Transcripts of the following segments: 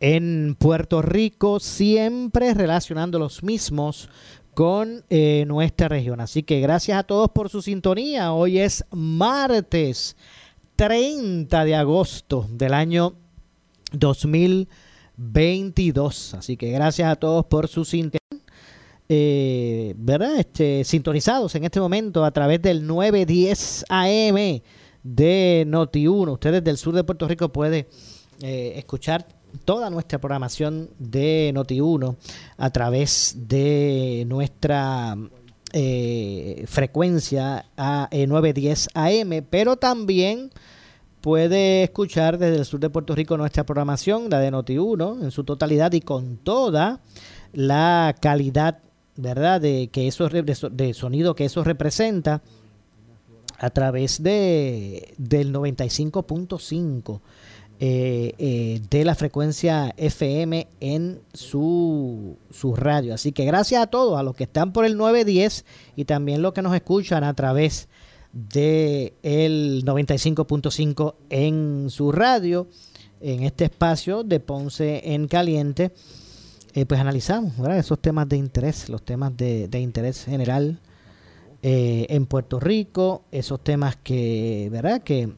en Puerto Rico, siempre relacionando los mismos con eh, nuestra región. Así que gracias a todos por su sintonía. Hoy es martes 30 de agosto del año 2022. Así que gracias a todos por su sintonía. Eh, ¿Verdad? Este, sintonizados en este momento a través del 910 AM de Noti1. Ustedes del sur de Puerto Rico pueden eh, escuchar toda nuestra programación de Noti1 a través de nuestra eh, frecuencia a 910 AM, pero también puede escuchar desde el sur de Puerto Rico nuestra programación, la de Noti1, en su totalidad y con toda la calidad, ¿verdad?, de, que eso, de sonido que eso representa a través de, del 95.5 eh, eh, de la frecuencia FM en su, su radio. Así que gracias a todos, a los que están por el 910 y también los que nos escuchan a través de el 95.5 en su radio, en este espacio de Ponce en Caliente, eh, pues analizamos esos temas de interés, los temas de, de interés general eh, en Puerto Rico, esos temas que, ¿verdad? que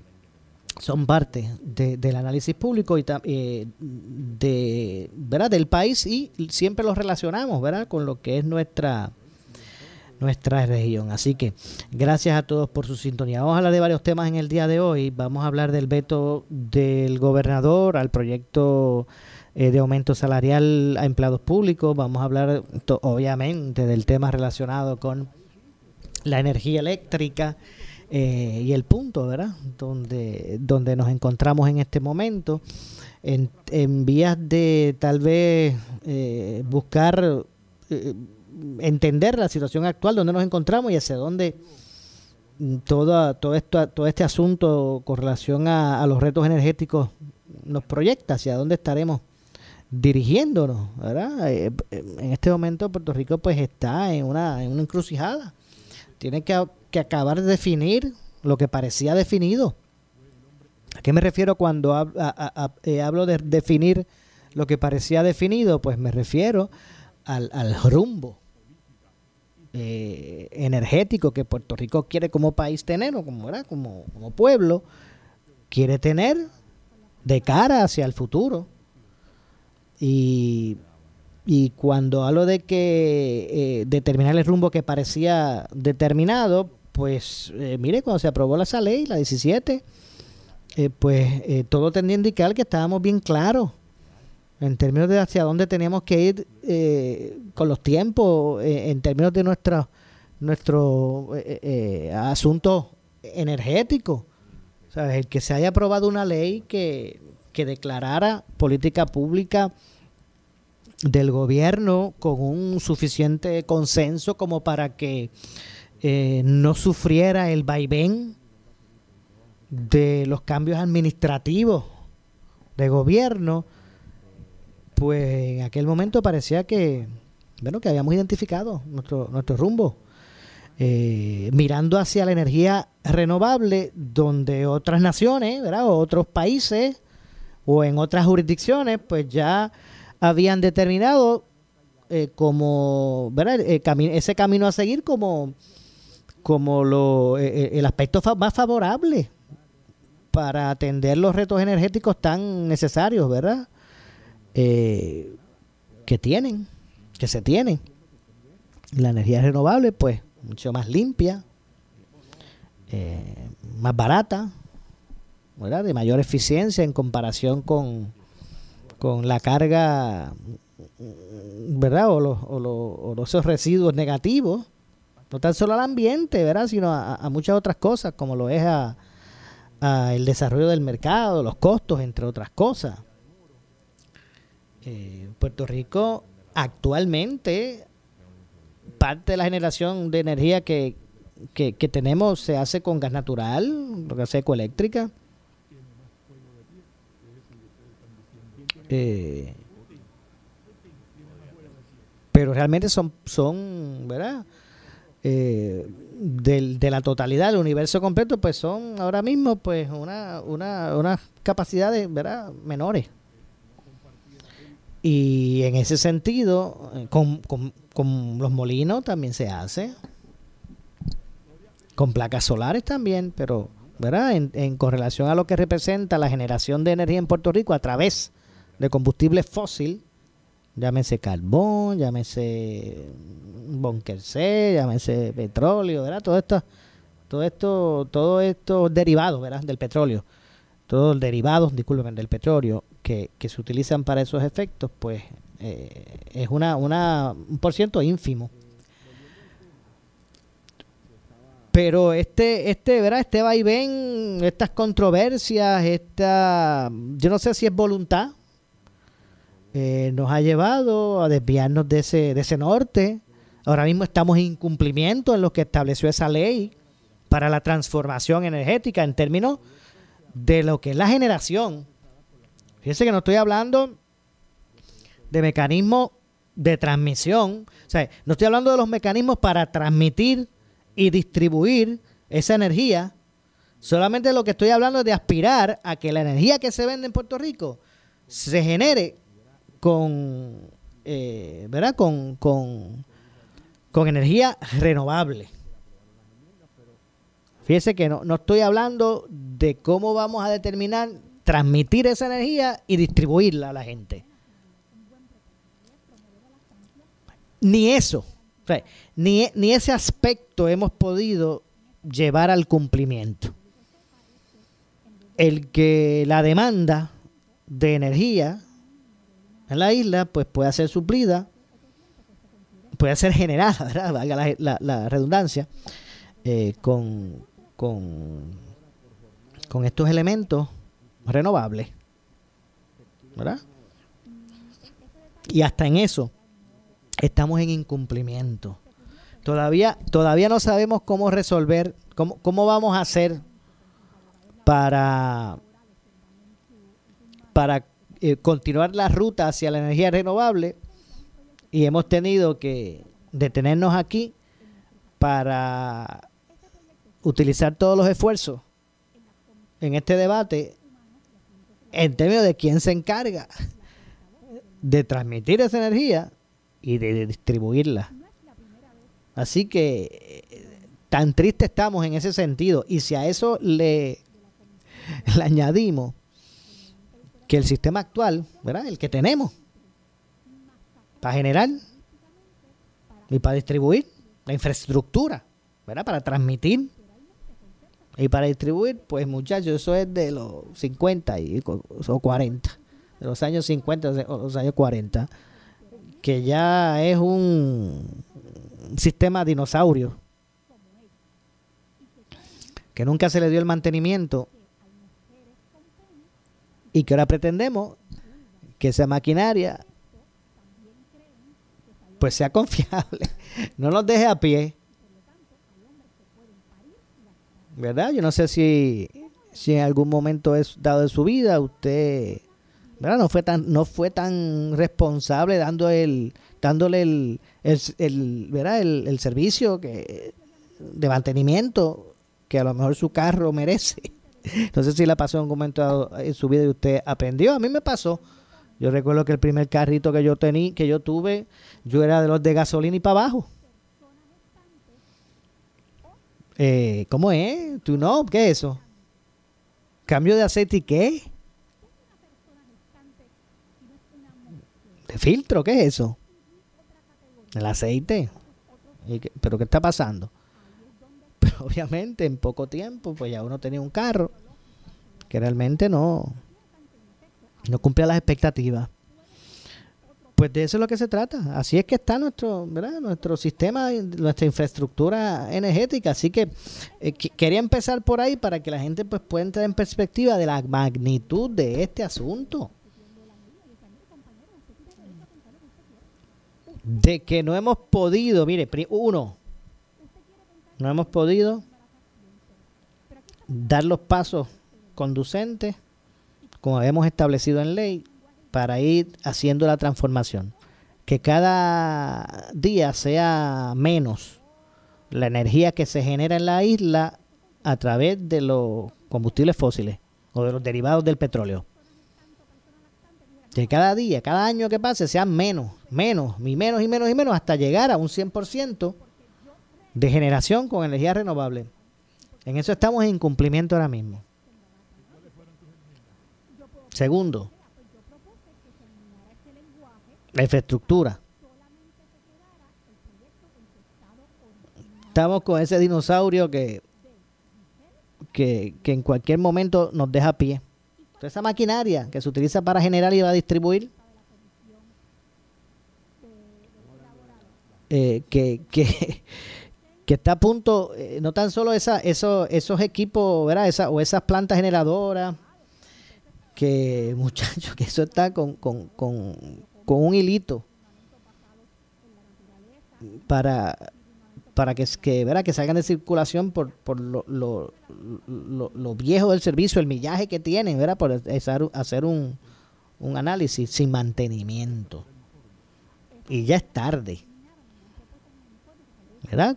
son parte del análisis público y eh, de verdad del país y siempre los relacionamos verdad con lo que es nuestra nuestra región. Así que gracias a todos por su sintonía. Vamos a hablar de varios temas en el día de hoy. Vamos a hablar del veto del gobernador al proyecto eh, de aumento salarial a empleados públicos. Vamos a hablar obviamente del tema relacionado con la energía eléctrica eh, y el punto, ¿verdad? Donde, donde nos encontramos en este momento, en, en vías de tal vez eh, buscar eh, entender la situación actual, donde nos encontramos y hacia dónde todo, todo, esto, todo este asunto con relación a, los retos energéticos nos proyecta, hacia dónde estaremos dirigiéndonos, ¿verdad? en este momento Puerto Rico pues está en una, en una encrucijada. Tiene que que acabar de definir lo que parecía definido. ¿A qué me refiero cuando eh, hablo de definir lo que parecía definido? Pues me refiero al, rumbo eh, energético que Puerto Rico quiere como país tener o como, como, como pueblo, quiere tener de cara hacia el futuro. Y, y cuando hablo de que eh, determinar el rumbo que parecía determinado, pues eh, mire, cuando se aprobó esa ley, la 17, eh, pues eh, todo tendía a indicar que estábamos bien claros en términos de hacia dónde teníamos que ir con los tiempos, en términos de nuestra, nuestro asunto energético. El que se haya aprobado una ley que, que declarara política pública del gobierno con un suficiente consenso como para que eh, no sufriera el vaivén de los cambios administrativos de gobierno, pues en aquel momento parecía que, bueno, que habíamos identificado nuestro, nuestro rumbo. Eh, mirando hacia la energía renovable, donde otras naciones, ¿verdad? o otros países, o en otras jurisdicciones, pues ya habían determinado eh, como, ¿verdad? ese camino a seguir como como lo, eh, eh, el aspecto más favorable para atender los retos energéticos tan necesarios, ¿verdad? Eh, que tienen, que se tienen. La energía renovable, pues, mucho más limpia, más barata, ¿verdad? de mayor eficiencia en comparación con, con la carga, ¿verdad? O los, o los, esos residuos negativos, no tan solo al ambiente, ¿verdad? Sino a, muchas otras cosas, como lo es a, el desarrollo del mercado, los costos, entre otras cosas. Eh, Puerto Rico actualmente parte de la generación de energía que, que, tenemos se hace con gas natural, lo que hace ecoeléctrica. Eh, pero realmente son, son ¿verdad? Eh, de la totalidad del universo completo, pues son ahora mismo pues una, una, unas capacidades ¿verdad? menores. Y en ese sentido, eh, con, con, con los molinos también se hace con placas solares también, pero ¿verdad? En, en correlación a lo que representa la generación de energía en Puerto Rico a través de combustible fósil, llámese carbón, llámese bunker C, llámese petróleo, ¿verdad? Todo esto, todo esto, todo esto derivados, ¿verdad? Del petróleo, todos los derivados, disculpen, del petróleo que, que se utilizan para esos efectos, pues eh, es una, una, un por ciento ínfimo pero este este verdad este vaivén estas controversias esta yo no sé si es voluntad eh, nos ha llevado a desviarnos de ese de ese norte. Ahora mismo estamos en incumplimiento en lo que estableció esa ley para la transformación energética en términos de lo que es la generación. Fíjense que no estoy hablando de mecanismos de transmisión. O sea no estoy hablando de los mecanismos para transmitir y distribuir esa energía. Solamente lo que estoy hablando es de aspirar a que la energía que se vende en Puerto Rico se genere con, eh, ¿verdad? Con, con, con energía renovable. Fíjese que no, no estoy hablando de cómo vamos a determinar transmitir esa energía y distribuirla a la gente. Ni eso ni, ni ese aspecto hemos podido llevar al cumplimiento. El que la demanda de energía en la isla pues pueda ser suplida, puede ser generada, ¿verdad? Valga la, redundancia, eh, con, con, con estos elementos renovables. ¿Verdad? Y hasta en eso estamos en incumplimiento. Todavía, todavía no sabemos cómo resolver, cómo, cómo vamos a hacer para, para eh, continuar la ruta hacia la energía renovable y hemos tenido que detenernos aquí para utilizar todos los esfuerzos en este debate en términos de quién se encarga de transmitir esa energía y de distribuirla. Así que eh, tan triste estamos en ese sentido. Y si a eso le, le añadimos que el sistema actual, ¿verdad? El que tenemos, para generar y para distribuir la infraestructura, ¿verdad? Para transmitir y para distribuir, pues muchachos, eso es de los 50 y, o 40, de los años 50 o los años 40 que ya es un sistema dinosaurio, que nunca se le dio el mantenimiento y que ahora pretendemos que esa maquinaria pues sea confiable, no nos deje a pie. ¿Verdad? Yo no sé si, si en algún momento es dado de su vida usted no fue tan, no fue tan responsable dando el, dándole el, el, ¿verdad? el, servicio que, de mantenimiento que a lo mejor su carro merece. No sé si le pasó en algún momento en su vida y usted aprendió. A mí me pasó. Yo recuerdo que el primer carrito que yo tenía, que yo tuve, yo era de los de gasolina y para abajo. Eh, ¿Cómo es? ¿Tú no? ¿Qué es eso? ¿Cambio de aceite y qué? ¿De filtro? ¿Qué es eso? ¿El aceite? ¿Pero qué está pasando? Obviamente en poco tiempo, pues ya uno tenía un carro que realmente no, no cumplía las expectativas. Pues de eso es lo que se trata. Así es que está nuestro, ¿verdad? nuestro sistema, nuestra infraestructura energética. Así que eh, quería empezar por ahí para que la gente pues pueda entrar en perspectiva de la magnitud de este asunto. De que no hemos podido, mire, uno, no hemos podido dar los pasos conducentes como habíamos establecido en ley para ir haciendo la transformación. Que cada día sea menos la energía que se genera en la isla a través de los combustibles fósiles o de los derivados del petróleo. Que cada día, cada año que pase sean menos, menos, y menos y menos y menos hasta llegar a un 100% de generación con energía renovable. En eso estamos en incumplimiento ahora mismo. Segundo, la infraestructura. Estamos con ese dinosaurio que, que, en cualquier momento nos deja a pie. Toda esa maquinaria que se utiliza para generar y para distribuir, eh, que, que, que, está a punto, eh, no tan solo esa, esos, esos equipos, ¿verdad? O esas plantas generadoras, que muchachos, que eso está con, con, con, con un hilito para para que, que, ¿verdad? que salgan de circulación por, por lo, lo, lo, viejo del servicio, el millaje que tienen, ¿verdad? por hacer, hacer un, un análisis sin mantenimiento. Y ya es tarde.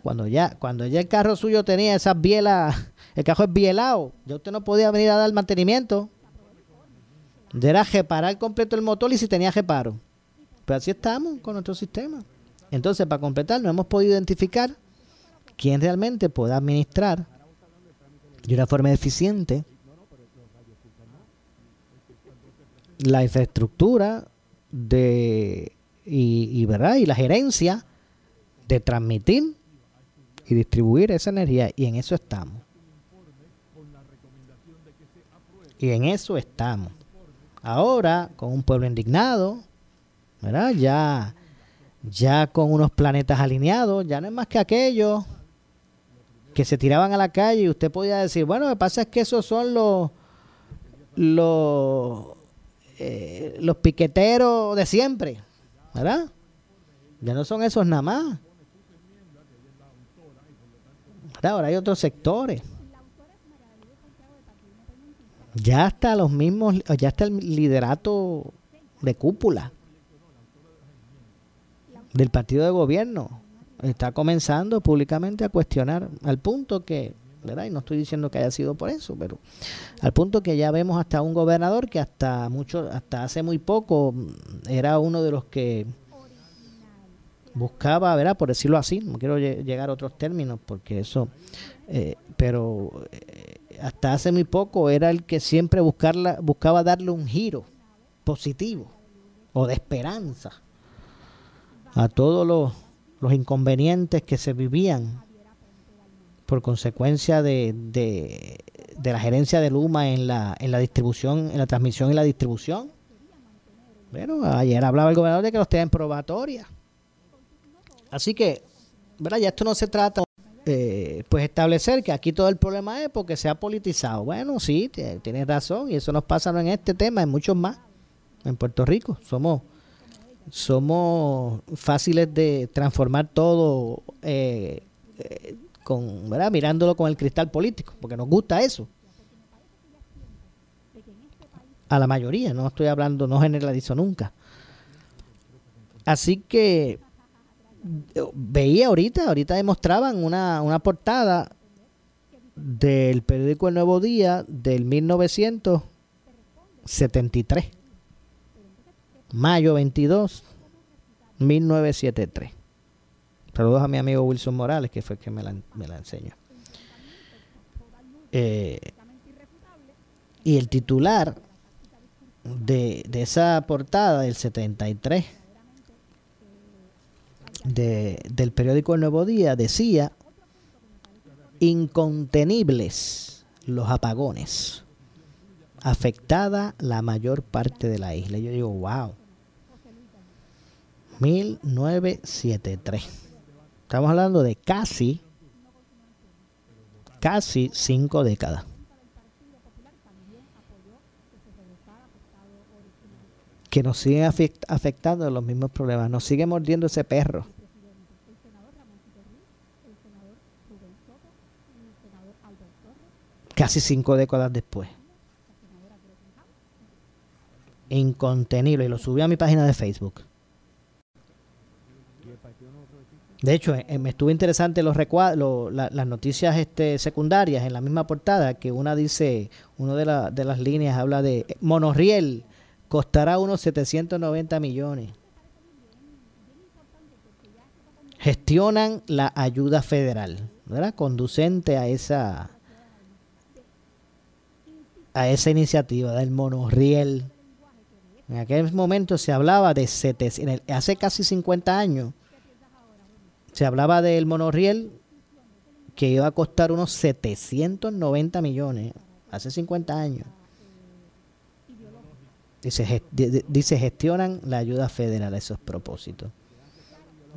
Cuando ya, cuando ya el carro suyo tenía esas bielas, el carro es bielado, ya usted no podía venir a dar mantenimiento. Era reparar completo el motor y si tenía reparo. Pero así estamos con nuestro sistema. Entonces, para completar, no hemos podido identificar quién realmente pueda administrar de una forma eficiente la infraestructura de y, verdad y la gerencia de transmitir y distribuir esa energía y en eso estamos y en eso estamos ahora con un pueblo indignado ¿verdad? Ya, ya con unos planetas alineados, ya no es más que aquellos que se tiraban a la calle y usted podía decir, bueno, lo que pasa es que esos son los los eh, los piqueteros de siempre, ¿verdad? Ya no son esos nada más. Ahora hay otros sectores. Ya está los mismos, ya está el liderato de cúpula del partido de gobierno está comenzando públicamente a cuestionar al punto que, ¿verdad? Y no estoy diciendo que haya sido por eso, pero al punto que ya vemos hasta un gobernador que hasta mucho, hasta hace muy poco era uno de los que buscaba, ¿verdad? Por decirlo así, no quiero llegar a otros términos porque eso, eh, pero eh, hasta hace muy poco era el que siempre buscarla, buscaba darle un giro positivo o de esperanza a todos los, inconvenientes que se vivían por consecuencia de, de, la gerencia de Luma en la, en la distribución, en la transmisión y la distribución. Bueno, ayer hablaba el gobernador de que los tienen probatoria. Así que, ¿verdad? Ya esto no se trata, eh, pues establecer que aquí todo el problema es porque se ha politizado. Bueno, sí, tienes razón, y eso nos pasa en este tema, en muchos más. En Puerto Rico somos somos fáciles de transformar todo eh, eh, con, ¿verdad? mirándolo con el cristal político, porque nos gusta eso. A la mayoría, no estoy hablando, no generalizo nunca. Así que veía ahorita, ahorita demostraban una, una portada del periódico El Nuevo Día del 1973 mayo 22, 1973. Saludos a mi amigo Wilson Morales, que fue el que me la, me la enseñó. Eh, y el titular de, de esa portada del 73 de, del periódico El Nuevo Día decía, incontenibles los apagones, afectada la mayor parte de la isla. Yo digo, wow. 1973. Estamos hablando de casi, casi cinco décadas. Que nos siguen afectando los mismos problemas. Nos sigue mordiendo ese perro. Casi cinco décadas después. Incontenible. Y lo subí a mi página de Facebook. De hecho, eh, me estuvo interesante los las noticias este, secundarias en la misma portada, que una dice, una de, de las líneas habla de monorriel, costará unos 790 millones. Gestionan la ayuda federal, ¿verdad? Conducente a esa a esa iniciativa del monorriel. En aquel momento se hablaba de 700, hace casi 50 años se hablaba del monorriel que iba a costar unos 790 millones hace 50 años. Dice, dice gestionan la ayuda federal a esos propósitos.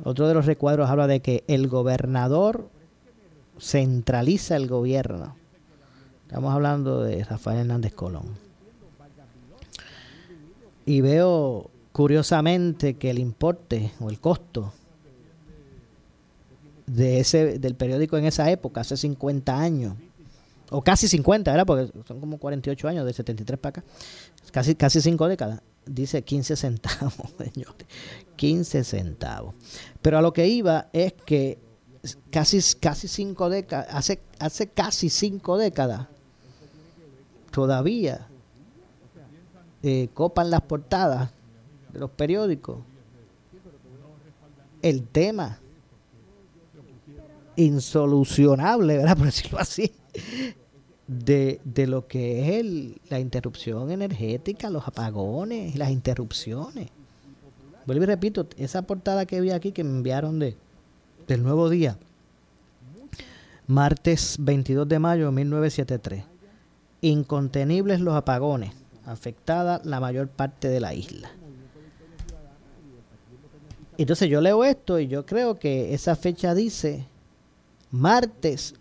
Otro de los recuadros habla de que el gobernador centraliza el gobierno. Estamos hablando de Rafael Hernández Colón. Y veo curiosamente que el importe o el costo de ese, del periódico en esa época, hace 50 años, o casi 50, ¿verdad? Porque son como 48 años, de 73 para acá, casi, casi 5 décadas, dice 15 centavos, señores, 15 centavos. Pero a lo que iba es que casi, casi 5 décadas, hace, hace casi 5 décadas, todavía eh, copan las portadas de los periódicos el tema insolucionable, ¿verdad? Por decirlo así, de, de lo que es la interrupción energética, los apagones, las interrupciones. Vuelvo y repito, esa portada que vi aquí que me enviaron de, del nuevo día, martes 22 de mayo de 1973. Incontenibles los apagones, afectada la mayor parte de la isla. Entonces yo leo esto y yo creo que esa fecha dice martes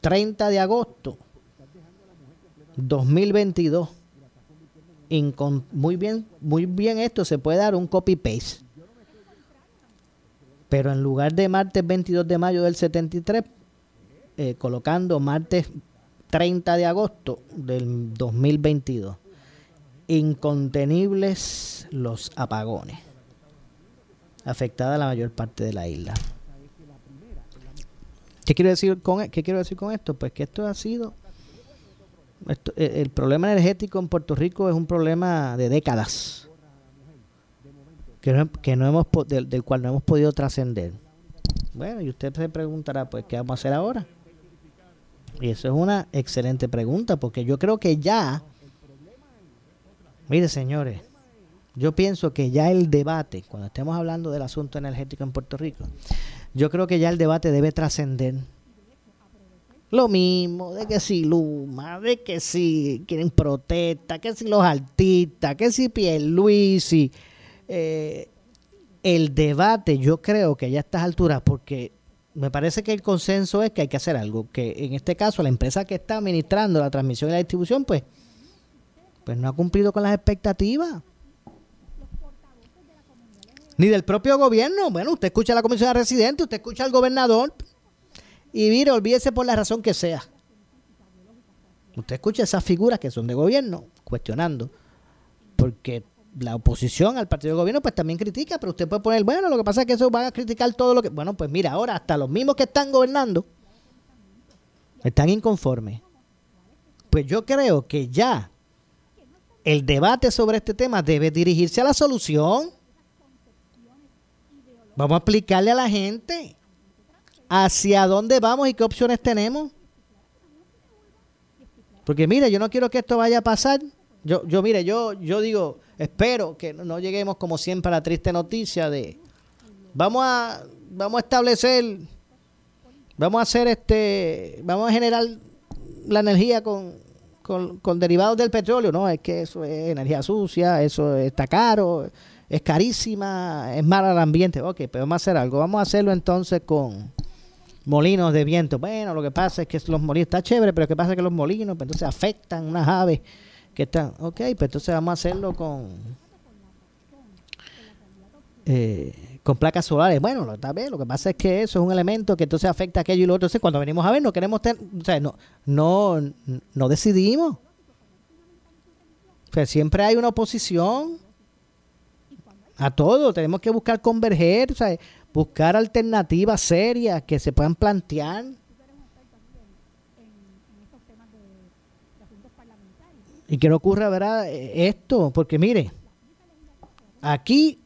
30 de agosto 2022. muy bien, muy bien esto se puede dar un copy paste. Pero en lugar de martes 22 de mayo del 73, eh, colocando martes 30 de agosto del 2022. Incontenibles los apagones. Afectada la mayor parte de la isla. ¿Qué quiero decir con, e-, qué quiero decir con esto? Pues que esto ha sido... E-, el, problema energético en Puerto Rico es un problema de décadas. Que no, que no hemos del, del cual no hemos podido trascender. Bueno, y usted se preguntará, pues, ¿qué vamos a hacer ahora? Y eso es una excelente pregunta, porque yo creo que ya, mire señores, yo pienso que ya el debate, cuando estemos hablando del asunto energético en Puerto Rico, yo creo que ya el debate debe trascender. Lo mismo, de que si Luma, de que si quieren protesta, que si los artistas, que si Pierluisi. Eh, el debate yo creo que ya a estas alturas, porque me parece que el consenso es que hay que hacer algo, que en este caso la empresa que está administrando la transmisión y la distribución, pues, pues no ha cumplido con las expectativas ni del propio gobierno. Bueno, usted escucha a la comisión de residentes, usted escucha al gobernador y mire, olvídese por la razón que sea. Usted escucha esas figuras que son de gobierno cuestionando, porque la oposición al partido de gobierno pues también critica, pero usted puede poner, bueno, lo que pasa es que eso van a criticar todo lo que... Bueno, pues mira, ahora hasta los mismos que están gobernando están inconformes. Pues yo creo que ya el debate sobre este tema debe dirigirse a la solución. Vamos a explicarle a la gente hacia dónde vamos y qué opciones tenemos. Porque mire, yo no quiero que esto vaya a pasar. Yo, yo mire, yo, yo digo, espero que no lleguemos como siempre a la triste noticia de vamos a vamos a establecer, vamos a hacer este, vamos a generar la energía con, con, derivados del petróleo. No, es que eso es energía sucia, eso está caro, es carísima, es mala al ambiente. Ok, pero vamos a hacer algo. Vamos a hacerlo entonces con molinos de viento. Bueno, lo que pasa es que los molinos está chévere, pero lo que pasa es que los molinos pues, entonces afectan unas aves que están. Ok, pues entonces vamos a hacerlo con. Eh, con placas solares. Bueno, lo, lo que pasa es que eso es un elemento que entonces afecta a aquello y lo otro. Entonces, cuando venimos a ver, no queremos tener, o sea, no, no, no decidimos. O sea, siempre hay una oposición a todo. Tenemos que buscar converger, o sea, buscar alternativas serias que se puedan plantear. Y que no ocurra, ¿verdad? Esto, porque mire, aquí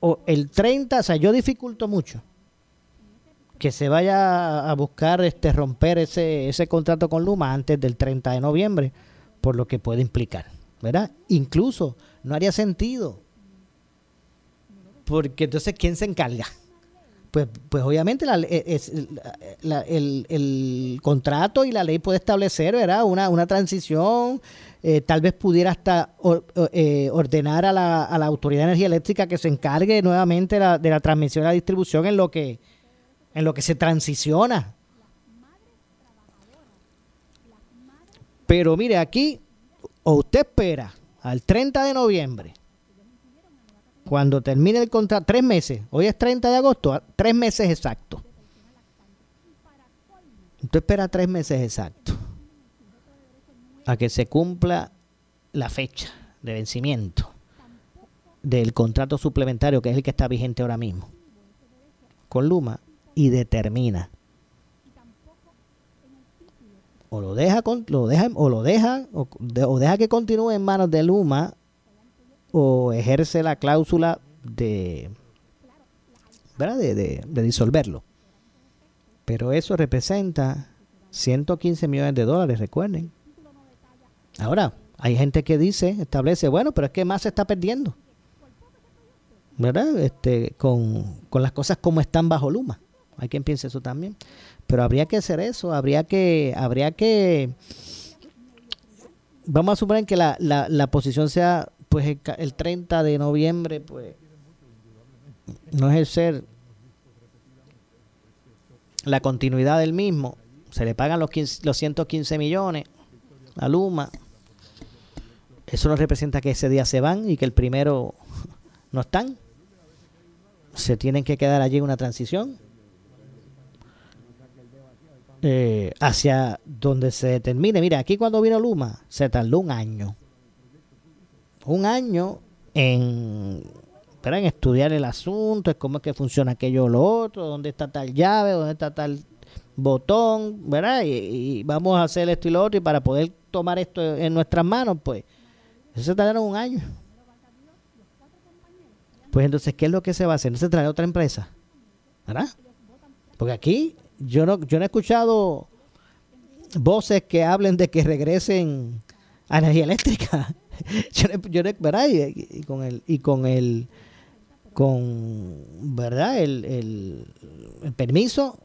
o el 30, o sea, yo dificulto mucho que se vaya a buscar este romper ese, ese contrato con Luma antes del 30 de noviembre, por lo que puede implicar, ¿verdad? Incluso no haría sentido, porque entonces, ¿quién se encarga? Pues, pues obviamente la, es, el, el, contrato y la ley puede establecer. Una, una transición eh, tal vez pudiera hasta eh, ordenar a la, a la, Autoridad de Energía Eléctrica que se encargue nuevamente de la transmisión y la distribución en lo que, en lo que se transiciona. Pero mire, aquí, o usted espera al 30 de noviembre, cuando termine el contrato, tres meses, hoy es 30 de agosto, tres meses exactos. Usted espera tres meses exactos a que se cumpla la fecha de vencimiento del contrato suplementario, que es el que está vigente ahora mismo, con Luma, y determina o lo deja lo deja o lo deja o, deja que continúe en manos de Luma o ejerce la cláusula de ¿verdad? De, de disolverlo pero eso representa 115 millones de dólares recuerden Ahora, hay gente que dice, establece, bueno, pero es que más se está perdiendo. ¿Verdad? Este, con, las cosas como están bajo Luma. Hay quien piense eso también. Pero habría que hacer eso, habría que, habría que, vamos a suponer que la, la, la posición sea, pues el, el 30 de noviembre, pues, no es el ser la continuidad del mismo, se le pagan los, 15, los 115 millones a Luma, eso no representa que ese día se van y que el primero no están. Se tienen que quedar allí una transición eh, hacia donde se determine. Mira, aquí cuando vino Luma se tardó un año. Un año en, en estudiar el asunto, cómo es que funciona aquello o lo otro, dónde está tal llave, dónde está tal botón, ¿verdad? Y, y, vamos a hacer esto y lo otro y para poder tomar esto en nuestras manos, pues eso se tardaron un año. Pues entonces, ¿qué es lo que se va a hacer? ¿No se trae otra empresa? ¿Verdad? Porque aquí yo no, yo no he escuchado voces que hablen de que regresen a energía eléctrica. yo, ¿verdad? Y, con el y con el con verdad el, el permiso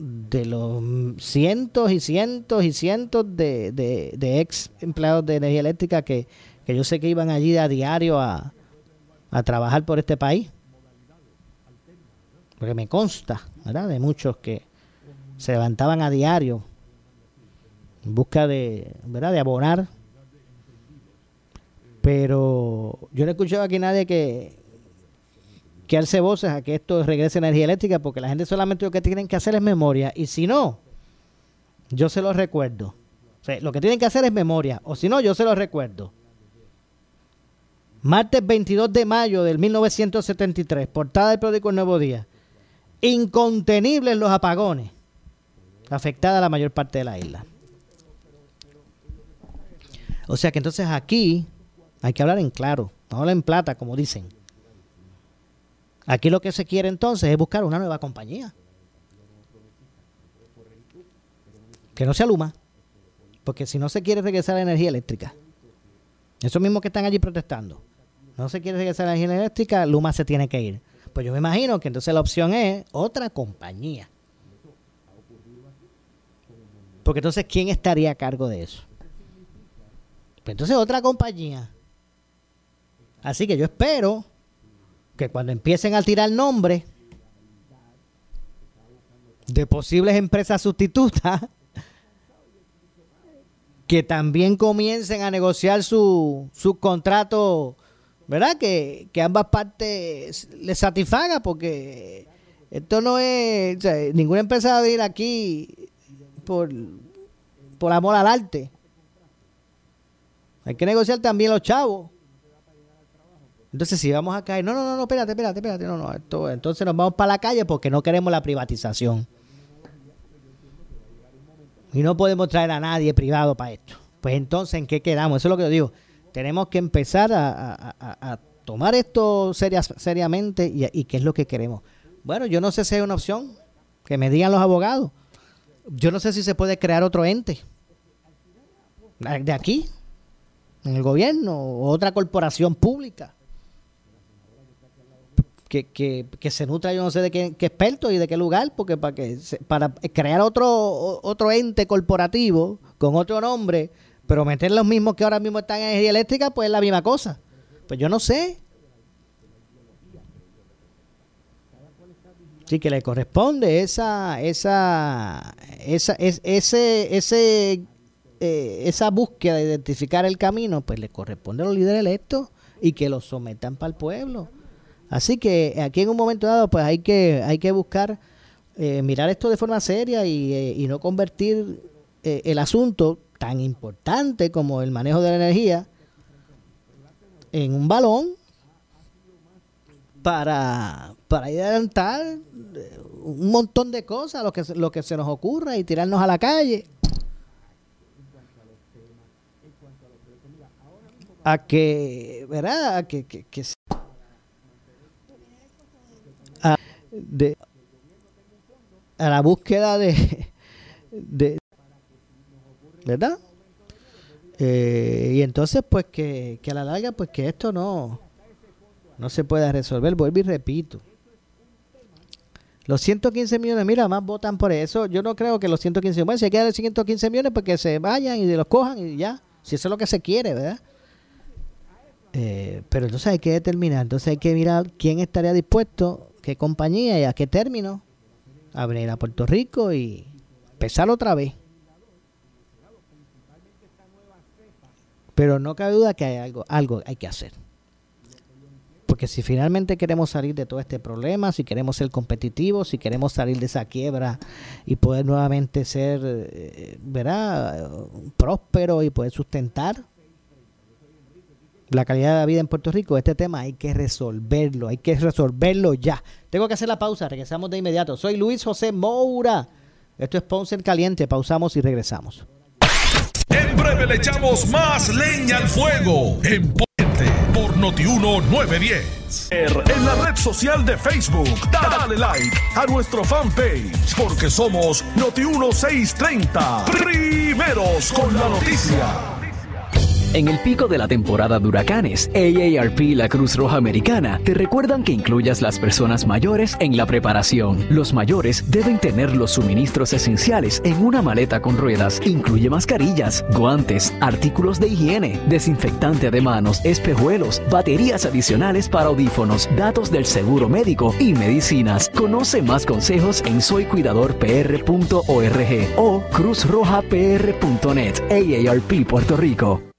de los cientos y cientos y cientos de, de, ex empleados de energía eléctrica que, yo sé que iban allí a diario a, a trabajar por este país. Porque me consta, ¿verdad? De muchos que se levantaban a diario en busca de, ¿verdad? De abonar. Pero yo no he escuchado aquí nadie que, que alce voces a que esto regrese energía eléctrica, porque la gente solamente lo que tienen que hacer es memoria. Y si no, yo se los recuerdo. O sea, lo que tienen que hacer es memoria. O si no, yo se los recuerdo. Martes 22 de mayo del 1973, portada del periódico El Nuevo Día. Incontenibles los apagones. Afectada la mayor parte de la isla. O sea que entonces aquí hay que hablar en claro, no hablar en plata, como dicen. Aquí lo que se quiere entonces es buscar una nueva compañía. Que no sea Luma. Porque si no se quiere regresar a la energía eléctrica, esos mismos que están allí protestando, no se quiere regresar a la energía eléctrica, Luma se tiene que ir. Pues yo me imagino que entonces la opción es otra compañía. Porque entonces, ¿quién estaría a cargo de eso? Pues entonces otra compañía. Así que yo espero que cuando empiecen a tirar nombres de posibles empresas sustitutas, que también comiencen a negociar su, su contrato, ¿verdad? Que, que ambas partes les satisfaga, porque esto no es, ninguna empresa va a venir aquí por, por amor al arte. Hay que negociar también los chavos. Entonces, si vamos a caer, no, no, no, no, espérate, espérate, espérate, no, no, esto, entonces nos vamos para la calle porque no queremos la privatización. Y no podemos traer a nadie privado para esto. Pues entonces, ¿en qué quedamos? Eso es lo que yo digo. Tenemos que empezar a, tomar esto serias- seriamente y, y qué es lo que queremos. Bueno, yo no sé si hay una opción. Que me digan los abogados. Yo no sé si se puede crear otro ente. De aquí, en el gobierno, o otra corporación pública. Que, que, que se nutra yo no sé de qué, qué experto y de qué lugar, porque para que para crear otro otro ente corporativo con otro nombre, pero meter los mismos que ahora mismo están en energía eléctrica, pues es la misma cosa. Pues yo no sé. Sí, que le corresponde esa, esa, esa, es- ese, ese, eh, esa búsqueda de identificar el camino, pues le corresponde a los líderes electos y que los sometan para el pueblo. Así que aquí en un momento dado, pues hay que, hay que buscar eh, mirar esto de forma seria y, eh, no convertir eh, el asunto tan importante como el manejo de la energía en un balón para, para adelantar un montón de cosas, lo que, lo que se nos ocurra y tirarnos a la calle. A que, ¿verdad? A que se- a, de, a la búsqueda de, de ¿verdad? Eh, y entonces pues que, que a la larga pues que esto no no se pueda resolver, vuelvo y repito. Los 115 millones, mira, más votan por eso. Yo no creo que los 115 millones, si hay que dar 115 millones, pues que se vayan y los cojan y ya. Si eso es lo que se quiere, ¿verdad? Eh, pero entonces hay que determinar, entonces hay que mirar quién estaría dispuesto, qué compañía y a qué término a venir a Puerto Rico y empezar otra vez. Pero no cabe duda que hay algo, algo hay que hacer. Porque si finalmente queremos salir de todo este problema, si queremos ser competitivos, si queremos salir de esa quiebra y poder nuevamente ser, eh, ¿verdad?, próspero y poder sustentar la calidad de la vida en Puerto Rico, este tema hay que resolverlo, hay que resolverlo ya. Tengo que hacer la pausa, regresamos de inmediato. Soy Luis José Moura. Esto es Ponce en Caliente, pausamos y regresamos. En breve le echamos más leña al fuego en Ponte por Notiuno 910. En la red social de Facebook, dale like a nuestro fanpage porque somos Noti 1630. Primeros con la noticia. En el pico de la temporada de huracanes, AARP la Cruz Roja Americana te recuerdan que incluyas las personas mayores en la preparación. Los mayores deben tener los suministros esenciales en una maleta con ruedas. Incluye mascarillas, guantes, artículos de higiene, desinfectante de manos, espejuelos, baterías adicionales para audífonos, datos del seguro médico y medicinas. Conoce más consejos en soycuidadorpr.org o cruzrojapr.net. AARP Puerto Rico.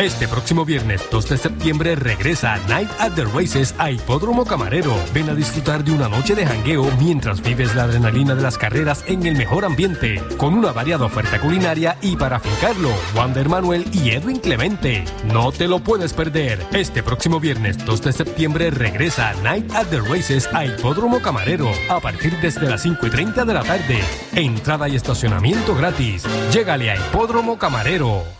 Este próximo viernes 2 de septiembre regresa Night at the Races a Hipódromo Camarero. Ven a disfrutar de una noche de jangueo mientras vives la adrenalina de las carreras en el mejor ambiente, con una variada oferta culinaria y para fincarlo, Wander Manuel y Edwin Clemente. No te lo puedes perder. Este próximo viernes 2 de septiembre regresa Night at the Races a Hipódromo Camarero a partir desde las 5 y 30 de la tarde. Entrada y estacionamiento gratis. Llégale a Hipódromo Camarero.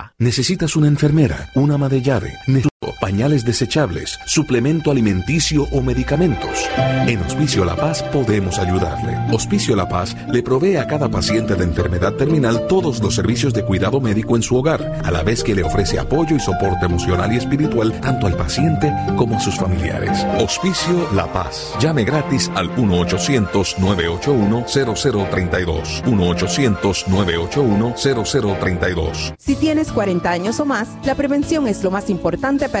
¿Necesitas una enfermera, una ama de llave, pañales desechables, suplemento alimenticio o medicamentos? En Hospicio La Paz podemos ayudarle. Hospicio La Paz le provee a cada paciente de enfermedad terminal todos los servicios de cuidado médico en su hogar, a la vez que le ofrece apoyo y soporte emocional y espiritual tanto al paciente como a sus familiares. Hospicio La Paz. Llame gratis al 1-800-981-0032. 1-800-981-0032. Si tienes 40 años o más, la prevención es lo más importante para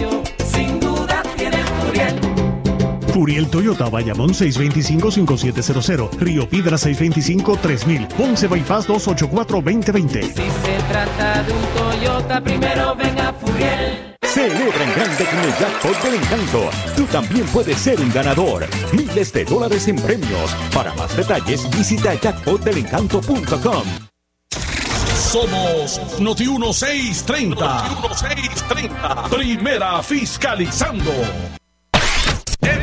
Furiel Toyota, Bayamón 625-5700, Río Piedra 625-3000, Ponce Bypass 284-2020. Si se trata de un Toyota, primero venga Furiel. Celebra en grande con el jackpot del encanto. Tú también puedes ser un ganador. Miles de dólares en premios. Para más detalles, visita jackpotdelencanto.com. Somos Noti 1630. Noti 1630. Primera fiscalizando.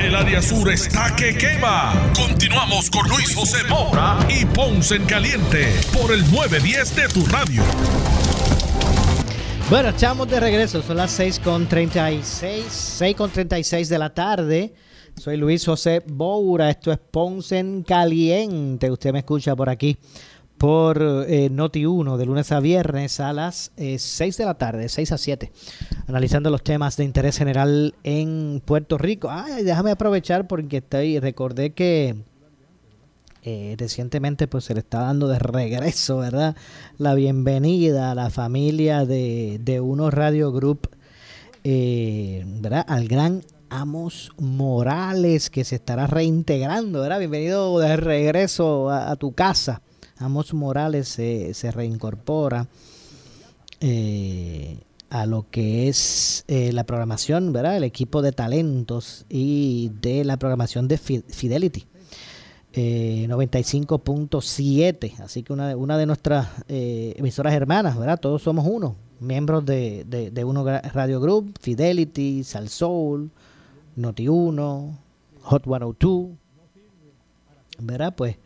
El área sur está que quema. Continuamos con Luis José Moura y Ponce en Caliente por el 910 de tu radio. Bueno, estamos de regreso. Son las 6.36, 6.36 de la tarde. Soy Luis José Moura. Esto es Ponce en Caliente. Usted me escucha por aquí por eh, Noti 1 de lunes a viernes a las eh, 6 de la tarde, 6 a 7, analizando los temas de interés general en Puerto Rico. Ay, déjame aprovechar porque estoy, recordé que eh, recientemente pues se le está dando de regreso, ¿verdad? La bienvenida a la familia de, de Uno Radio Group, eh, ¿verdad? Al gran Amos Morales que se estará reintegrando, ¿verdad? Bienvenido de regreso a tu casa. Amos Morales se, reincorpora eh, a lo que es eh, la programación, ¿verdad? El equipo de talentos y de la programación de Fidelity. Eh, 95.7, así que una de, una de nuestras eh, emisoras hermanas, ¿verdad? Todos somos uno, miembros de, de, Uno Radio Group, Fidelity, Sal Soul, Noti 1, Hot 102, ¿verdad? Pues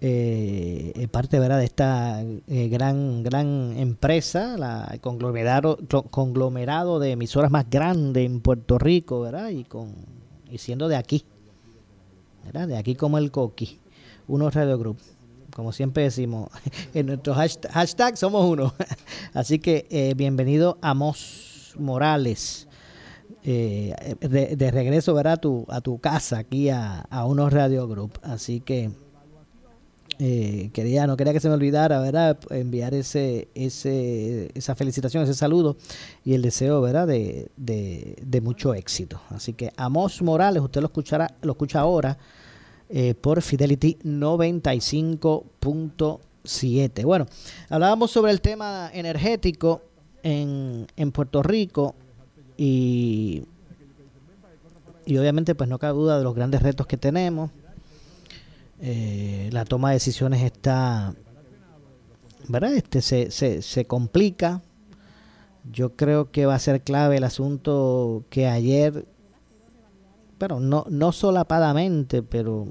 eh, parte ¿verdad? de esta eh, gran gran empresa, la, el conglomerado, conglomerado de emisoras más grande en Puerto Rico, ¿verdad? Y, con, y siendo de aquí, ¿verdad? De aquí como el Coqui, Uno Radio Group, como siempre decimos, en nuestro hashtag, hashtag somos uno. Así que eh, bienvenido Amos Morales. Eh, de, regreso ¿verdad? A, tu, a tu casa aquí a, a Unos Radio Group. Así que eh, quería, no quería que se me olvidara, ¿verdad? Enviar ese, ese, esa felicitación, ese saludo y el deseo, ¿verdad? De, de, mucho éxito. Así que Amos Morales, usted lo escuchará, lo escucha ahora eh, por Fidelity 95.7. Bueno, hablábamos sobre el tema energético en, en Puerto Rico y, y obviamente pues no cabe duda de los grandes retos que tenemos. Eh, la toma de decisiones está, ¿verdad? Este se, se, se complica. Yo creo que va a ser clave el asunto que ayer, pero no, no solapadamente, pero,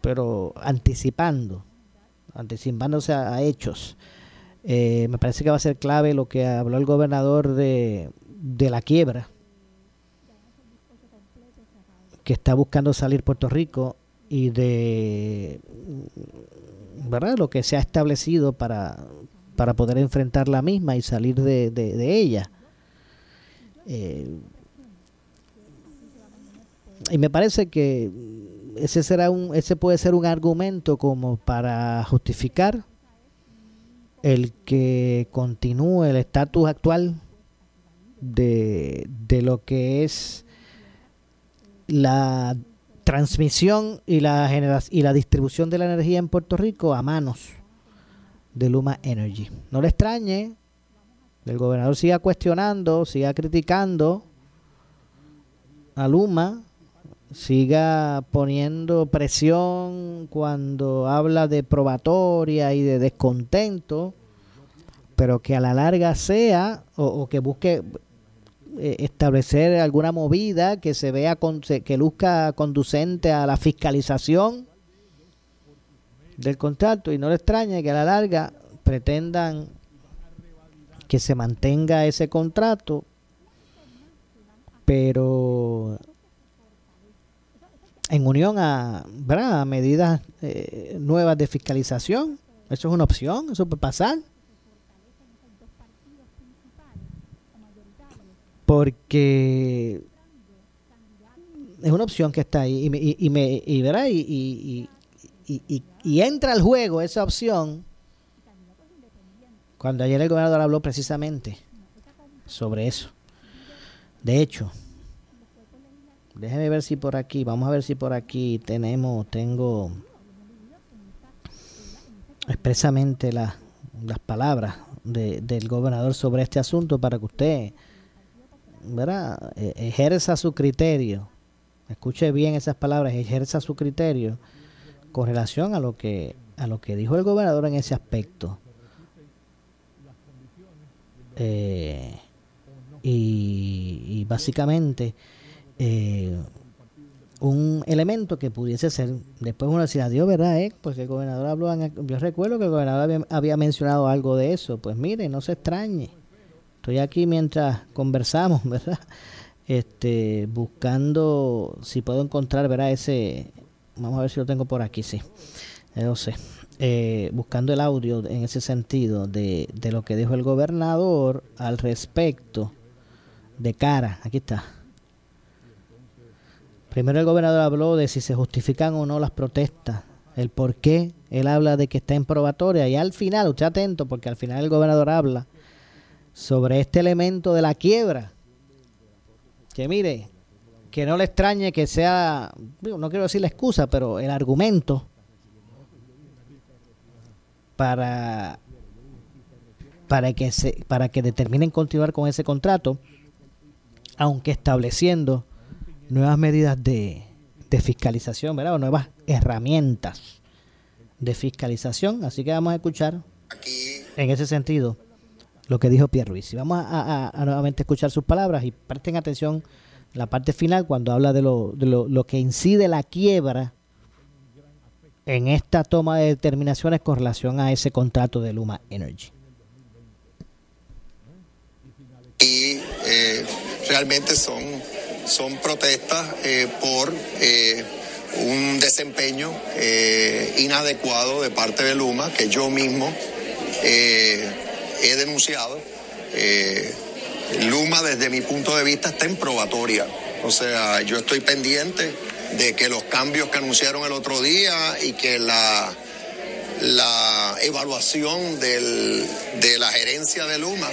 pero anticipando, anticipándose a, a hechos. Eh, me parece que va a ser clave lo que habló el gobernador de, de la quiebra, que está buscando salir Puerto Rico y de verdad lo que se ha establecido para, para poder enfrentar la misma y salir de, ella. Eh, y me parece que ese será un ese puede ser un argumento como para justificar el que continúe el estatus actual de, de lo que es la transmisión y la y la distribución de la energía en Puerto Rico a manos de Luma Energy. No le extrañe, el gobernador siga cuestionando, siga criticando a Luma, siga poniendo presión cuando habla de probatoria y de descontento, pero que a la larga sea o, o que busque establecer alguna movida que se vea con, que luzca conducente a la fiscalización del contrato. Y no le extrañe que a la larga pretendan que se mantenga ese contrato pero en unión a medidas eh, nuevas de fiscalización. Eso es una opción eso puede pasar porque es una opción que está ahí y, me, y, y me y, y, y, entra al juego esa opción cuando ayer el gobernador habló precisamente sobre eso. De hecho, déjeme ver si por aquí, vamos a ver si por aquí tenemos, tengo expresamente la, las palabras de, del gobernador sobre este asunto para que usted ¿verdad? E, ejerza su criterio, escuche bien esas palabras, ejerza su criterio con relación a lo que a lo que dijo el gobernador en ese aspecto. Eh, y, básicamente eh, un elemento que pudiese ser, después uno decía, Dios, ¿verdad? Eh? Pues el gobernador habló, yo recuerdo que el gobernador había mencionado algo de eso, pues mire, no se extrañe Estoy aquí mientras conversamos, ¿verdad? Este, buscando si puedo encontrar, ¿verdad? Ese, vamos a ver si lo tengo por aquí, sí. No sé. Eh, buscando el audio en ese sentido de, de lo que dijo el gobernador al respecto de cara. Aquí está. Primero el gobernador habló de si se justifican o no las protestas, el por qué. Él habla de que está en probatoria y al final, usted atento, porque al final el gobernador habla sobre este elemento de la quiebra. Que mire, que no le extrañe que sea, no quiero decir la excusa, pero el argumento para para que se para que determinen continuar con ese contrato, aunque estableciendo nuevas medidas de, de fiscalización, ¿verdad? O nuevas herramientas de fiscalización. Así que vamos a escuchar en ese sentido lo que dijo Pierre Ruiz. Vamos a, nuevamente escuchar sus palabras y presten atención la parte final cuando habla de lo, de lo, que incide la quiebra en esta toma de determinaciones con relación a ese contrato de Luma Energy. Y eh, realmente son, son protestas eh, por eh, un desempeño inadecuado de parte de Luma que yo mismo he denunciado. Eh, Luma desde mi punto de vista está en probatoria. O sea, yo estoy pendiente de que los cambios que anunciaron el otro día y que la, la evaluación del- de la gerencia de Luma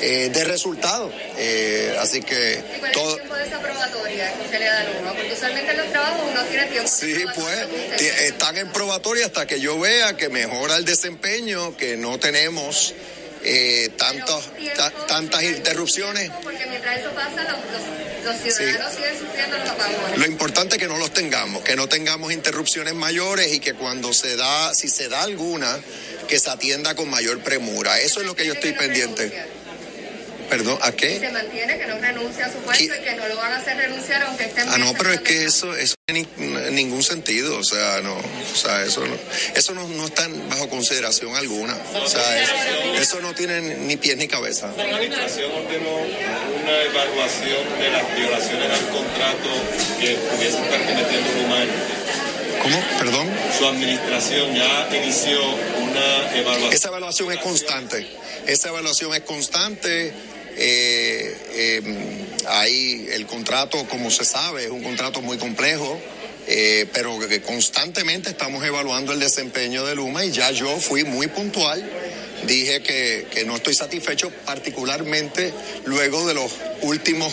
eh, dé resultado. Eh, así que ¿Cuál es todo... el tiempo de esa probatoria que se le da a Luma? Porque usualmente en los trabajos uno tiene tiempo. Sí, pues están en probatoria hasta que yo vea que mejora el desempeño, que no tenemos eh, tantos, ta- tantas interrupciones. Siguen sufriendo los apagones. Lo importante es que no los tengamos, que no tengamos interrupciones mayores y que cuando se da, si se da alguna, que se atienda con mayor premura. Eso es lo que yo estoy pendiente. Perdón, ¿a qué? se mantiene que no renuncia a su puesto y que no lo van a hacer renunciar aunque esté en Ah, no, pero es que eso, eso no tiene ni- ningún sentido, o sea, no, o sea, eso no, eso no, no está bajo consideración alguna, o sea, eso, eso no tiene ni pies ni cabeza. La administración ordenó una evaluación de las violaciones al contrato que pudiesen estar cometiendo Luma. ¿Cómo? Perdón. Su administración ya inició una evaluación. Esa evaluación es constante, esa evaluación es constante. Eh, eh, ahí el contrato, como se sabe, es un contrato muy complejo, eh, pero constantemente estamos evaluando el desempeño de Luma y ya yo fui muy puntual. Dije que, que no estoy satisfecho, particularmente luego de los últimos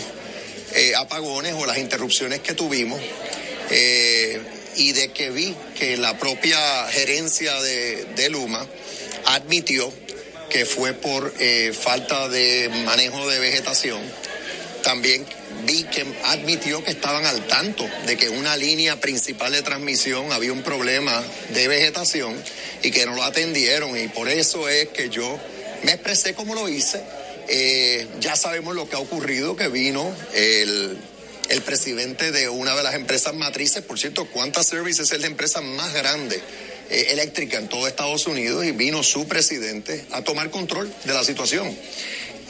eh, apagones o las interrupciones que tuvimos. y de que vi que la propia gerencia de, de Luma admitió que fue por eh, falta de manejo de vegetación. También vi que admitió que estaban al tanto de que una línea principal de transmisión había un problema de vegetación y que no lo atendieron y por eso es que yo me expresé como lo hice. Eh, ya sabemos lo que ha ocurrido, que vino el, presidente de una de las empresas matrices, por cierto, Quanta Services es la empresa más grande eh, eléctrica en todo Estados Unidos y vino su presidente a tomar control de la situación.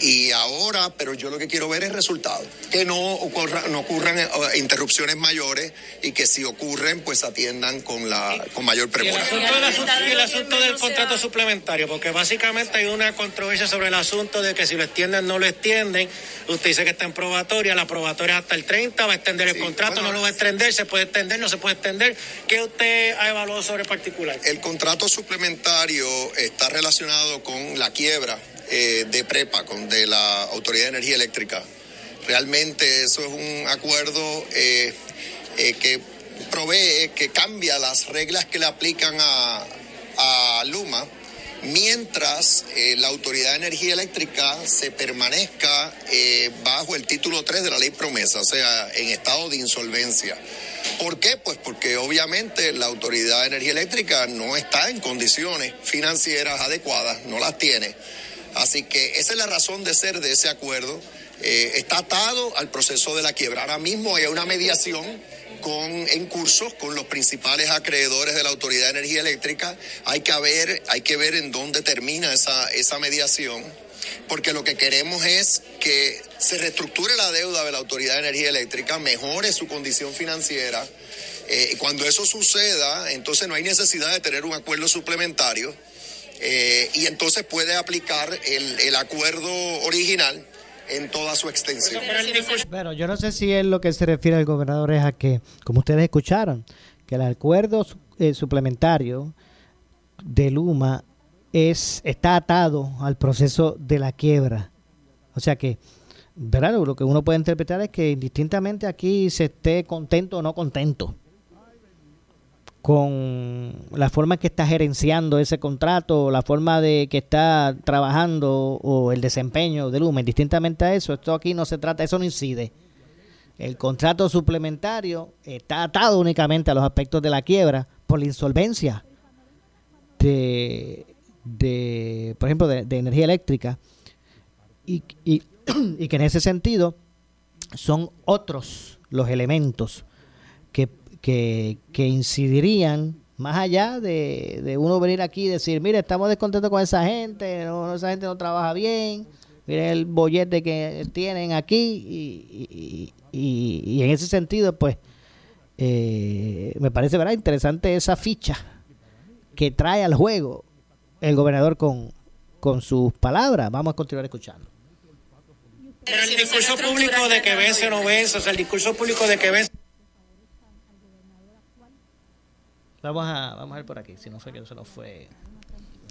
Y ahora, pero yo lo que quiero ver es resultados, que no, ocurra- no ocurran eh, interrupciones mayores y que si ocurren, pues atiendan con, la, con mayor Y el premura. asunto, del asunto- y el asunto del contrato suplementario, porque básicamente hay una controversia sobre el asunto de que si lo extienden no lo extienden. Usted dice que está en probatoria, la probatoria es hasta el 30, va a extender el contrato, no lo va a extender, se puede extender, no se puede extender. ¿Qué usted ha evaluado sobre el particular? El contrato suplementario está relacionado con la quiebra eh, de PREPA, con, de la Autoridad de Energía Eléctrica. Realmente eso es un acuerdo eh, eh, que provee, que cambia las reglas que le aplican a, a Luma, mientras la Autoridad de Energía Eléctrica se permanezca bajo el título 3 de la ley promesa, o sea, en estado de insolvencia. ¿Por qué? Pues porque obviamente la Autoridad de Energía Eléctrica no está en condiciones financieras adecuadas, no las tiene. Así que esa es la razón de ser de ese acuerdo. Eh, está atado al proceso de la quiebra. Ahora mismo hay una mediación con, en curso con los principales acreedores de la Autoridad de Energía Eléctrica. Hay que ver, hay que ver en dónde termina esa, esa mediación, porque lo que queremos es que se reestructure la deuda de la Autoridad de Energía Eléctrica, mejore su condición financiera. Eh, cuando eso suceda, entonces no hay necesidad de tener un acuerdo suplementario. Eh, y entonces puede aplicar el, el acuerdo original en toda su extensión. Pero yo no sé si es lo que se refiere al gobernador es a que, como ustedes escucharon, que el acuerdo eh, suplementario de Luma es está atado al proceso de la quiebra. O sea que, ¿verdad? Lo que uno puede interpretar es que indistintamente aquí se esté contento o no contento con la forma que está gerenciando ese contrato, la forma de que está trabajando o el desempeño de Luma, indistintamente a eso, esto aquí no se trata, eso no incide. El contrato suplementario está atado únicamente a los aspectos de la quiebra por la insolvencia de, de por ejemplo, de, energía eléctrica y, y que en ese sentido son otros los elementos que, que, incidirían más allá de, de uno venir aquí y decir, mire, estamos descontentos con esa gente, no, esa gente no trabaja bien, mire el bollete que tienen aquí y, y- y- en ese sentido, pues, eh, me parece verdad interesante esa ficha que trae al juego el gobernador con, con sus palabras. Vamos a continuar escuchando. El discurso público de que vence o no vence, o sea, el discurso público de que. Vamos a, vamos a ver por aquí, si no sé que se nos fue.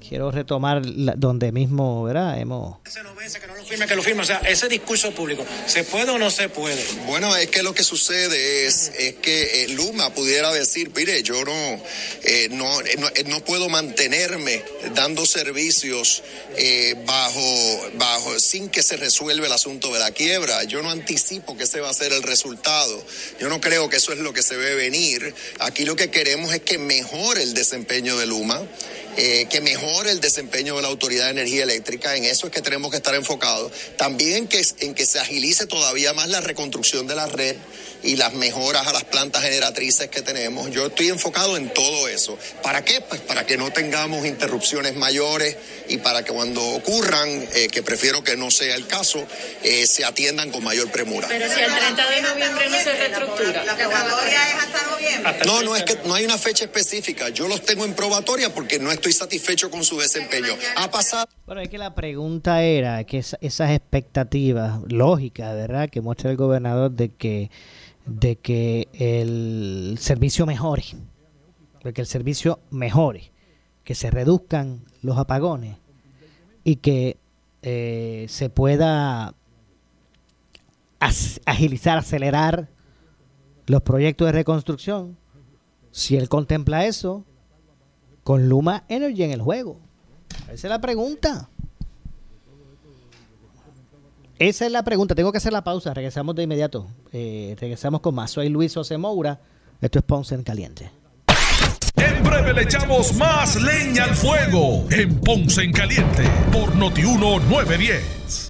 Quiero retomar la- donde mismo, ¿verdad? Hemos... que no lo firme, que lo firme. O sea, ese discurso público, ¿se puede o no se puede? Bueno, es que lo que sucede es, es que eh, Luma pudiera decir, mire, yo no, eh, no, eh, no, eh, no puedo mantenerme dando servicios eh, bajo, bajo, sin que se resuelva el asunto de la quiebra. Yo no anticipo que ese va a ser el resultado. Yo no creo que eso es lo que se ve venir. Aquí lo que queremos es que mejore el desempeño de Luma. eh, que mejore el desempeño de la Autoridad de Energía Eléctrica. En eso es que tenemos que estar enfocados. También en que, en que se agilice todavía más la reconstrucción de la red y las mejoras a las plantas generatrices que tenemos. Yo estoy enfocado en todo eso. ¿Para qué? Pues para que no tengamos interrupciones mayores y para que cuando ocurran, eh, que prefiero que no sea el caso, eh, se atiendan con mayor premura. Pero si el 30 de noviembre no se reestructura. La probatoria es hasta noviembre. No, no es que no hay una fecha específica. Yo los tengo en probatoria porque no estoy satisfecho con su desempeño. Bueno, es que la pregunta era que es- esas expectativas lógicas, ¿verdad? Que muestra el gobernador de que de que el servicio mejore, de que el servicio mejore, que se reduzcan los apagones y que eh, se pueda agilizar, acelerar los proyectos de reconstrucción. Si él contempla eso, con Luma Energy en el juego. Esa es la pregunta. Esa es la pregunta. Tengo que hacer la pausa. Regresamos de inmediato. Eh, regresamos con más. Soy Luis José Moura. Esto es Ponce en Caliente. En breve le echamos más leña al fuego en Ponce en Caliente por Notiuno 910.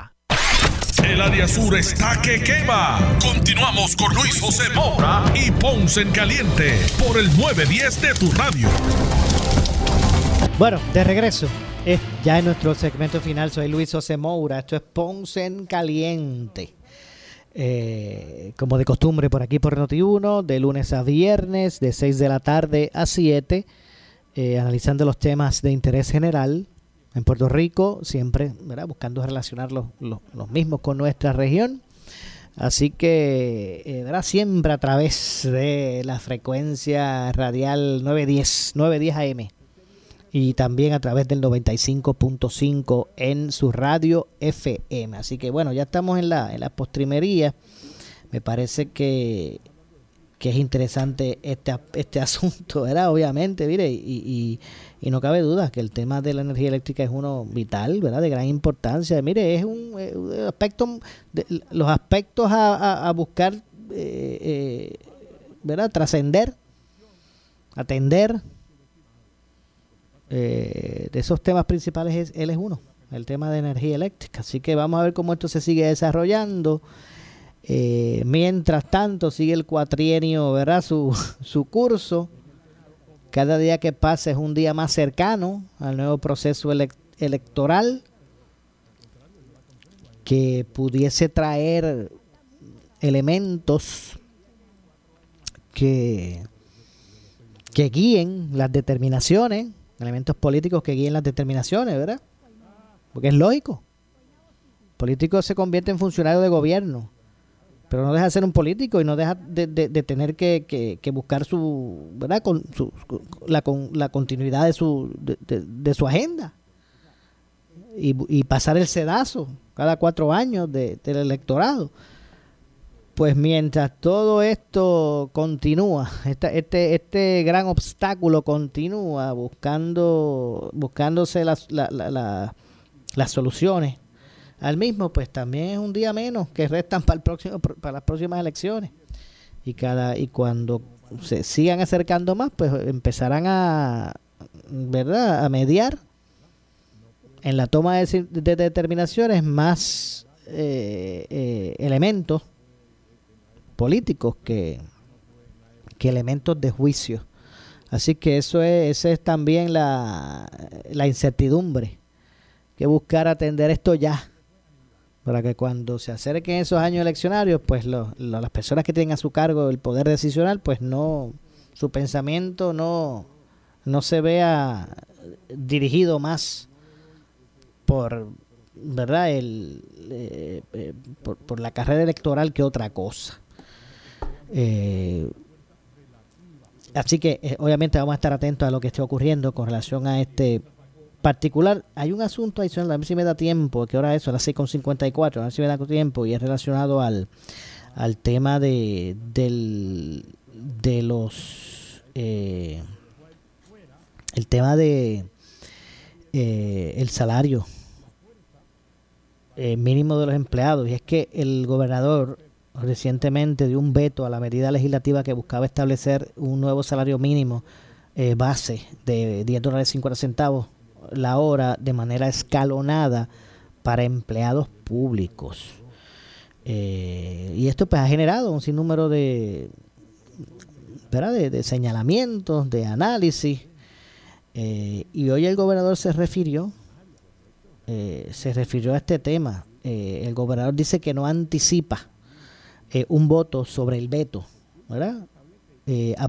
El área sur está que quema. Continuamos con Luis José Moura y Ponce en Caliente por el 910 de tu radio. Bueno, de regreso. Es ya en nuestro segmento final. Soy Luis José Moura. Esto es Ponce en Caliente. Eh, como de costumbre por aquí por Noti1, de lunes a viernes, de 6 de la tarde a 7, eh, analizando los temas de interés general en Puerto Rico, siempre ¿verdad? buscando relacionar los, mismos con nuestra región. Así que, eh, ¿verdad? siempre a través de la frecuencia radial 910, 910 AM y también a través del 95.5 en su radio FM. Así que bueno, ya estamos en la, en la postrimería. Me parece que, que es interesante este, este asunto, ¿verdad? Obviamente, mire, y, y, y no cabe duda que el tema de la energía eléctrica es uno vital, ¿verdad? De gran importancia. Mire, es un, aspecto, de, los aspectos a, a- a buscar, eh, eh, ¿verdad? Trascender, atender eh, de esos temas principales es, él es uno, el tema de energía eléctrica. Así que vamos a ver cómo esto se sigue desarrollando. Eh, mientras tanto, sigue el cuatrienio, ¿verdad? Su, su curso. Cada día que pasa es un día más cercano al nuevo proceso elec- electoral que pudiese traer elementos que, que guíen las determinaciones, elementos políticos que guíen las determinaciones, ¿verdad? Porque es lógico. El político se convierte en funcionario de gobierno, pero no deja de ser un político y no deja de, de- tener que, buscar su, ¿verdad? Con la, con, la continuidad de su, de, su agenda y, pasar el sedazo cada cuatro años de- del electorado. Pues mientras todo esto continúa, esta- este, este gran obstáculo continúa buscando, buscándose las, la- la- la- las soluciones al mismo, pues también es un día menos que restan para el próximo, para las próximas elecciones. Y cada, y cuando se sigan acercando más, pues empezarán a, ¿verdad? A mediar en la toma de, determinaciones más eh, eh, elementos políticos que, que elementos de juicio. Así que eso es, esa es también la, la incertidumbre, que buscar atender esto ya, para que cuando se acerquen esos años eleccionarios, pues las personas que tienen a su cargo el poder decisional, pues no, su pensamiento no, no se vea dirigido más por verdad el eh, eh, por, la carrera electoral que otra cosa. Eh, así que obviamente vamos a estar atentos a lo que esté ocurriendo con relación a este particular hay un asunto adicional a ver si me da tiempo que ahora eso a las 6.54 a ver si me da tiempo y es relacionado al al tema de del de los el tema de el salario eh, mínimo de los empleados. Y es que el gobernador recientemente dio un veto a la medida legislativa que buscaba establecer un nuevo salario mínimo eh, base de 10 dólares 50 centavos la hora de manera escalonada para empleados públicos. Eh, y esto pues ha generado un sinnúmero de, De, de señalamientos, de análisis. y hoy el gobernador se refirió eh, se refirió a este tema. Eh, el gobernador dice que no anticipa eh, un voto sobre el veto, ¿verdad?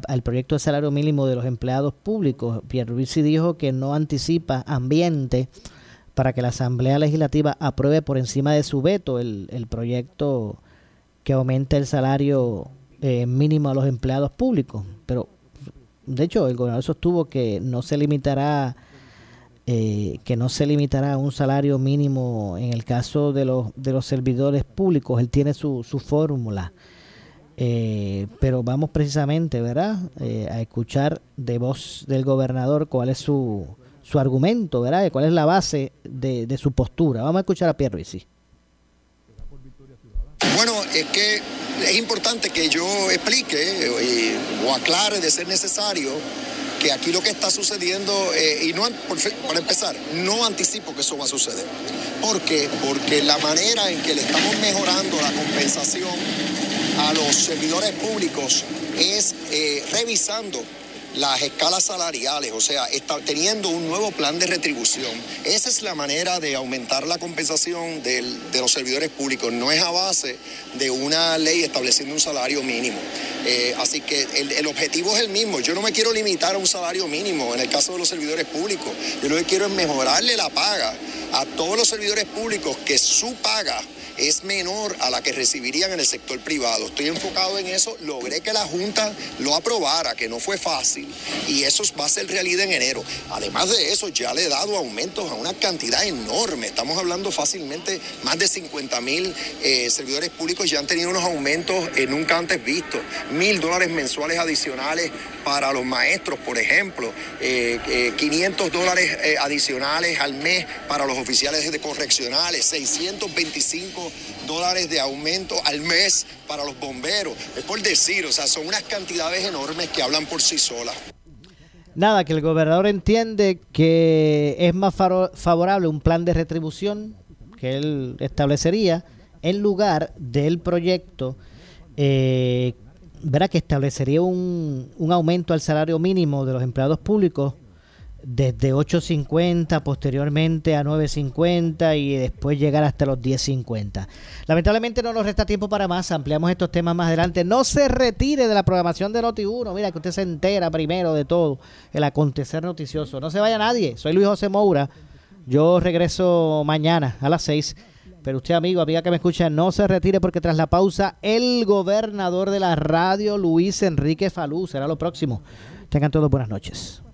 Al proyecto de salario mínimo de los empleados públicos. Pierluisi dijo que no anticipa ambiente para que la Asamblea Legislativa apruebe por encima de su veto el, el proyecto que aumente el salario mínimo a los empleados públicos. Pero, de hecho, el gobernador sostuvo que no se limitará eh, que no se limitará a un salario mínimo en el caso de los, de los servidores públicos, él tiene su, su fórmula. Eh, pero vamos precisamente, ¿verdad?, eh, a escuchar de voz del gobernador cuál es su, su argumento, ¿verdad?, cuál es la base de, de su postura. Vamos a escuchar a Pierre Ruiz. Bueno, es que es importante que yo explique o aclare de ser necesario que aquí lo que está sucediendo, eh, y no, para empezar, no anticipo que eso va a suceder. ¿Por qué? Porque la manera en que le estamos mejorando la compensación a los servidores públicos es eh, revisando las escalas salariales, o sea, está teniendo un nuevo plan de retribución. Esa es la manera de aumentar la compensación de los servidores públicos, no es a base de una ley estableciendo un salario mínimo. Eh, así que el, objetivo es el mismo. Yo no me quiero limitar a un salario mínimo en el caso de los servidores públicos. Yo lo que quiero es mejorarle la paga a todos los servidores públicos que su paga es menor a la que recibirían en el sector privado. Estoy enfocado en eso, logré que la Junta lo aprobara, que no fue fácil, y eso va a ser realidad en enero. Además de eso, ya le he dado aumentos a una cantidad enorme. Estamos hablando fácilmente, más de 50 mil eh, servidores públicos ya han tenido unos aumentos nunca antes vistos. Mil dólares mensuales adicionales para los maestros, por ejemplo. 500 eh, eh, dólares adicionales al mes para los oficiales de correccionales. 625 dólares de aumento al mes para los bomberos. Es por decir, o sea, son unas cantidades enormes que hablan por sí solas. Nada, que el gobernador entiende que es más favorable un plan de retribución que él establecería en lugar del proyecto eh, que establecería un, un aumento al salario mínimo de los empleados públicos desde 8.50, posteriormente a 9.50 y después llegar hasta los 10.50. Lamentablemente no nos resta tiempo para más, ampliamos estos temas más adelante. No se retire de la programación de Noti1, mira que usted se entera primero de todo el acontecer noticioso. No se vaya nadie, soy Luis José Moura, yo regreso mañana a las 6. Pero usted, amigo, amiga que me escucha, no se retire porque tras la pausa, el gobernador de la radio, Luis Enrique Falú, será lo próximo. Tengan todos buenas noches.